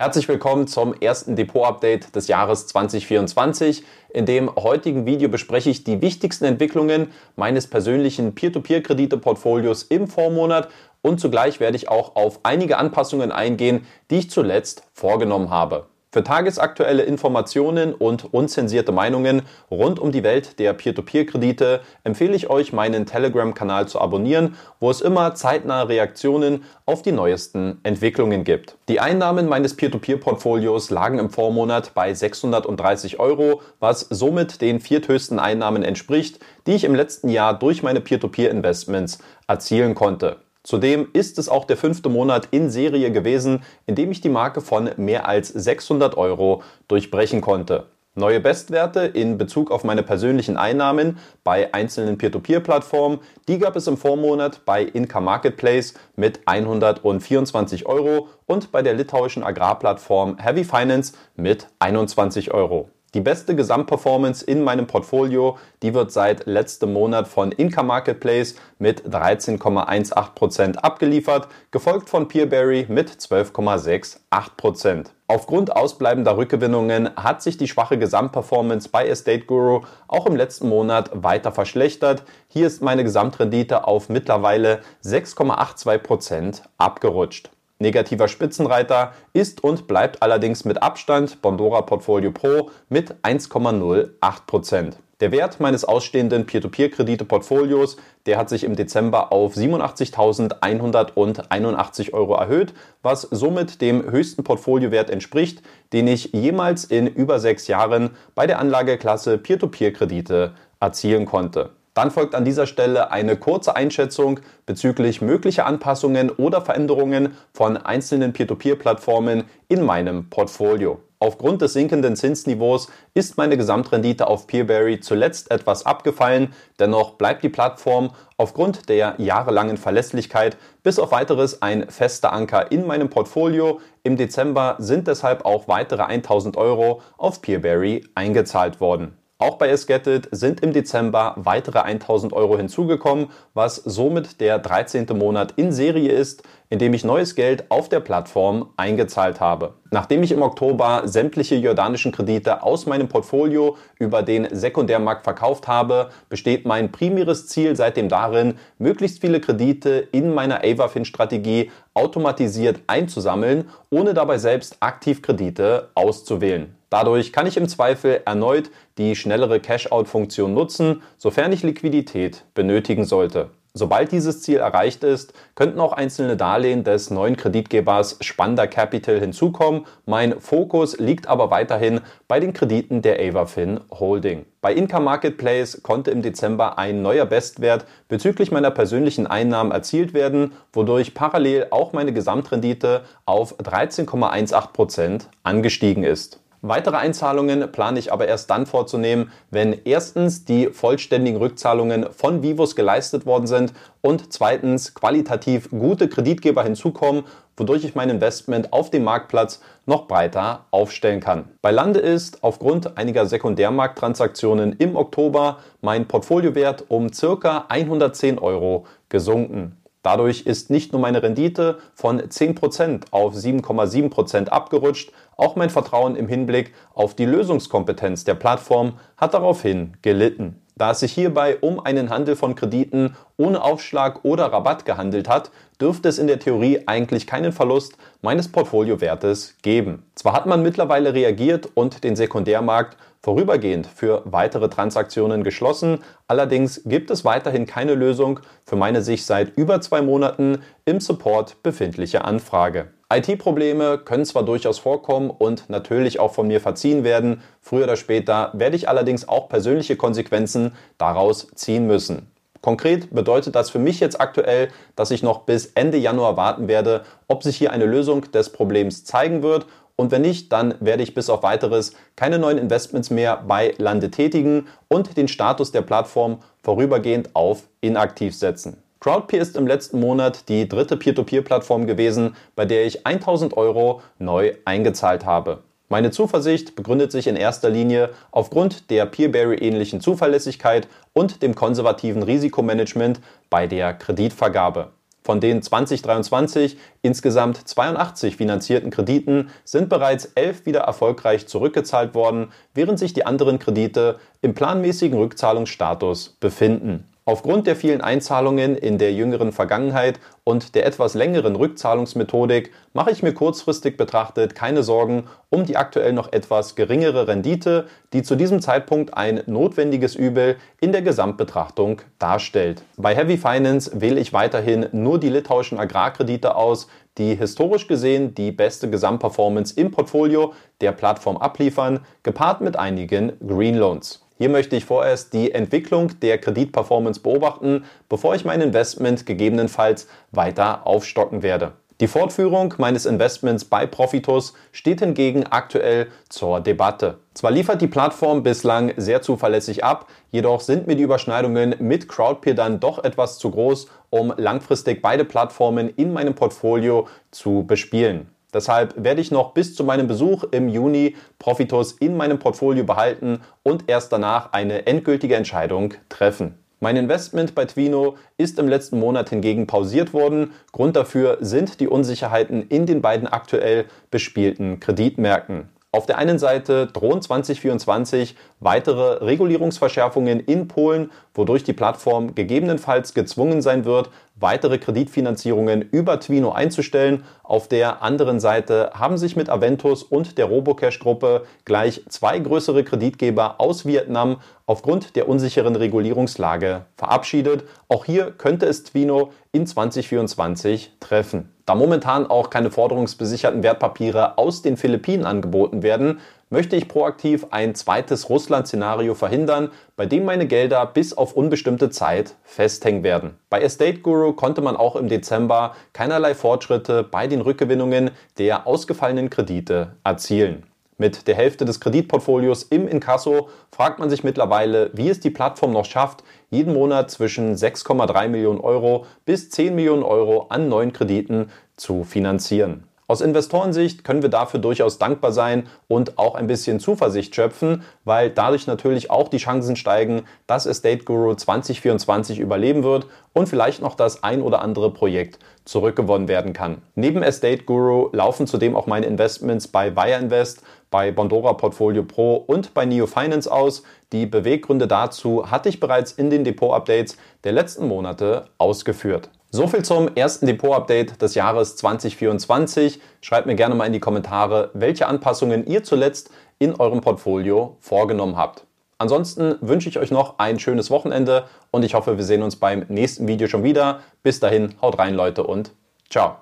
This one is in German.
Herzlich willkommen zum ersten Depot-Update des Jahres 2024. In dem heutigen Video bespreche ich die wichtigsten Entwicklungen meines persönlichen Peer-to-Peer-Kredite-Portfolios im Vormonat und zugleich werde ich auch auf einige Anpassungen eingehen, die ich zuletzt vorgenommen habe. Für tagesaktuelle Informationen und unzensierte Meinungen rund um die Welt der Peer-to-Peer-Kredite empfehle ich euch, meinen Telegram-Kanal zu abonnieren, wo es immer zeitnahe Reaktionen auf die neuesten Entwicklungen gibt. Die Einnahmen meines Peer-to-Peer-Portfolios lagen im Vormonat bei 630 Euro, was somit den vierthöchsten Einnahmen entspricht, die ich im letzten Jahr durch meine Peer-to-Peer-Investments erzielen konnte. Zudem ist es auch der fünfte Monat in Serie gewesen, in dem ich die Marke von mehr als 600 Euro durchbrechen konnte. Neue Bestwerte in Bezug auf meine persönlichen Einnahmen bei einzelnen Peer-to-Peer-Plattformen, die gab es im Vormonat bei Inka Marketplace mit 124 Euro und bei der litauischen Agrarplattform Heavy Finance mit 21 Euro. Die beste Gesamtperformance in meinem Portfolio, die wird seit letztem Monat von Inka Marketplace mit 13,18% abgeliefert, gefolgt von Peerberry mit 12,68%. Aufgrund ausbleibender Rückgewinnungen hat sich die schwache Gesamtperformance bei Estate Guru auch im letzten Monat weiter verschlechtert. Hier ist meine Gesamtrendite auf mittlerweile 6,82% abgerutscht. Negativer Spitzenreiter ist und bleibt allerdings mit Abstand Bondora Portfolio Pro mit 1,08%. Der Wert meines ausstehenden Peer-to-Peer-Kredite-Portfolios, der hat sich im Dezember auf 87.181 Euro erhöht, was somit dem höchsten Portfoliowert entspricht, den ich jemals in über sechs Jahren bei der Anlageklasse Peer-to-Peer-Kredite erzielen konnte. Dann folgt an dieser Stelle eine kurze Einschätzung bezüglich möglicher Anpassungen oder Veränderungen von einzelnen Peer-to-Peer-Plattformen in meinem Portfolio. Aufgrund des sinkenden Zinsniveaus ist meine Gesamtrendite auf Peerberry zuletzt etwas abgefallen, dennoch bleibt die Plattform aufgrund der jahrelangen Verlässlichkeit bis auf weiteres ein fester Anker in meinem Portfolio. Im Dezember sind deshalb auch weitere 1000 Euro auf Peerberry eingezahlt worden. Auch bei Esgetted sind im Dezember weitere 1000 Euro hinzugekommen, was somit der 13. Monat in Serie ist, in dem ich neues Geld auf der Plattform eingezahlt habe. Nachdem ich im Oktober sämtliche jordanischen Kredite aus meinem Portfolio über den Sekundärmarkt verkauft habe, besteht mein primäres Ziel seitdem darin, möglichst viele Kredite in meiner AvaFin-Strategie automatisiert einzusammeln, ohne dabei selbst aktiv Kredite auszuwählen. Dadurch kann ich im Zweifel erneut die schnellere Cash-out-Funktion nutzen, sofern ich Liquidität benötigen sollte. Sobald dieses Ziel erreicht ist, könnten auch einzelne Darlehen des neuen Kreditgebers Spanda Capital hinzukommen. Mein Fokus liegt aber weiterhin bei den Krediten der Avafin Holding. Bei Inka Marketplace konnte im Dezember ein neuer Bestwert bezüglich meiner persönlichen Einnahmen erzielt werden, wodurch parallel auch meine Gesamtrendite auf 13,18% angestiegen ist. Weitere Einzahlungen plane ich aber erst dann vorzunehmen, wenn erstens die vollständigen Rückzahlungen von Vivus geleistet worden sind und zweitens qualitativ gute Kreditgeber hinzukommen, wodurch ich mein Investment auf dem Marktplatz noch breiter aufstellen kann. Bei Lande ist aufgrund einiger Sekundärmarkttransaktionen im Oktober mein Portfoliowert um circa 110 Euro gesunken. Dadurch ist nicht nur meine Rendite von 10% auf 7,7% abgerutscht, auch mein Vertrauen im Hinblick auf die Lösungskompetenz der Plattform hat daraufhin gelitten. Da es sich hierbei um einen Handel von Krediten ohne Aufschlag oder Rabatt gehandelt hat, dürfte es in der Theorie eigentlich keinen Verlust meines Portfoliowertes geben. Zwar hat man mittlerweile reagiert und den Sekundärmarkt vorübergehend für weitere Transaktionen geschlossen. Allerdings gibt es weiterhin keine Lösung für meine sich seit über zwei Monaten im Support befindliche Anfrage. IT-Probleme können zwar durchaus vorkommen und natürlich auch von mir verziehen werden, früher oder später werde ich allerdings auch persönliche Konsequenzen daraus ziehen müssen. Konkret bedeutet das für mich jetzt aktuell, dass ich noch bis Ende Januar warten werde, ob sich hier eine Lösung des Problems zeigen wird und wenn nicht, dann werde ich bis auf weiteres keine neuen Investments mehr bei Lande tätigen und den Status der Plattform vorübergehend auf inaktiv setzen. Crowdpeer ist im letzten Monat die dritte Peer-to-Peer-Plattform gewesen, bei der ich 1000 Euro neu eingezahlt habe. Meine Zuversicht begründet sich in erster Linie aufgrund der Peerberry-ähnlichen Zuverlässigkeit und dem konservativen Risikomanagement bei der Kreditvergabe. Von den 2023 insgesamt 82 finanzierten Krediten sind bereits elf wieder erfolgreich zurückgezahlt worden, während sich die anderen Kredite im planmäßigen Rückzahlungsstatus befinden. Aufgrund der vielen Einzahlungen in der jüngeren Vergangenheit und der etwas längeren Rückzahlungsmethodik mache ich mir kurzfristig betrachtet keine Sorgen um die aktuell noch etwas geringere Rendite, die zu diesem Zeitpunkt ein notwendiges Übel in der Gesamtbetrachtung darstellt. Bei Heavy Finance wähle ich weiterhin nur die litauischen Agrarkredite aus, die historisch gesehen die beste Gesamtperformance im Portfolio der Plattform abliefern, gepaart mit einigen Green Loans. Hier möchte ich vorerst die Entwicklung der Kreditperformance beobachten, bevor ich mein Investment gegebenenfalls weiter aufstocken werde. Die Fortführung meines Investments bei Profitus steht hingegen aktuell zur Debatte. Zwar liefert die Plattform bislang sehr zuverlässig ab, jedoch sind mir die Überschneidungen mit Crowdpeer dann doch etwas zu groß, um langfristig beide Plattformen in meinem Portfolio zu bespielen. Deshalb werde ich noch bis zu meinem Besuch im Juni Profitus in meinem Portfolio behalten und erst danach eine endgültige Entscheidung treffen. Mein Investment bei Twino ist im letzten Monat hingegen pausiert worden. Grund dafür sind die Unsicherheiten in den beiden aktuell bespielten Kreditmärkten. Auf der einen Seite drohen 2024 weitere Regulierungsverschärfungen in Polen, wodurch die Plattform gegebenenfalls gezwungen sein wird, weitere Kreditfinanzierungen über Twino einzustellen. Auf der anderen Seite haben sich mit Aventus und der Robocash-Gruppe gleich zwei größere Kreditgeber aus Vietnam aufgrund der unsicheren Regulierungslage verabschiedet. Auch hier könnte es Twino in 2024 treffen. Da momentan auch keine forderungsbesicherten Wertpapiere aus den Philippinen angeboten werden, möchte ich proaktiv ein zweites Russland-Szenario verhindern, bei dem meine Gelder bis auf unbestimmte Zeit festhängen werden. Bei Estate Guru konnte man auch im Dezember keinerlei Fortschritte bei den Rückgewinnungen der ausgefallenen Kredite erzielen. Mit der Hälfte des Kreditportfolios im Inkasso fragt man sich mittlerweile, wie es die Plattform noch schafft, jeden Monat zwischen 6,3 Millionen Euro bis 10 Millionen Euro an neuen Krediten zu finanzieren. Aus Investorensicht können wir dafür durchaus dankbar sein und auch ein bisschen Zuversicht schöpfen, weil dadurch natürlich auch die Chancen steigen, dass Estate Guru 2024 überleben wird und vielleicht noch das ein oder andere Projekt zurückgewonnen werden kann. Neben Estate Guru laufen zudem auch meine Investments bei Wire Invest, bei Bondora Portfolio Pro und bei Neo Finance aus. Die Beweggründe dazu hatte ich bereits in den Depot-Updates der letzten Monate ausgeführt. So viel zum ersten Depot-Update des Jahres 2024. Schreibt mir gerne mal in die Kommentare, welche Anpassungen ihr zuletzt in eurem Portfolio vorgenommen habt. Ansonsten wünsche ich euch noch ein schönes Wochenende und ich hoffe, wir sehen uns beim nächsten Video schon wieder. Bis dahin, haut rein Leute und ciao.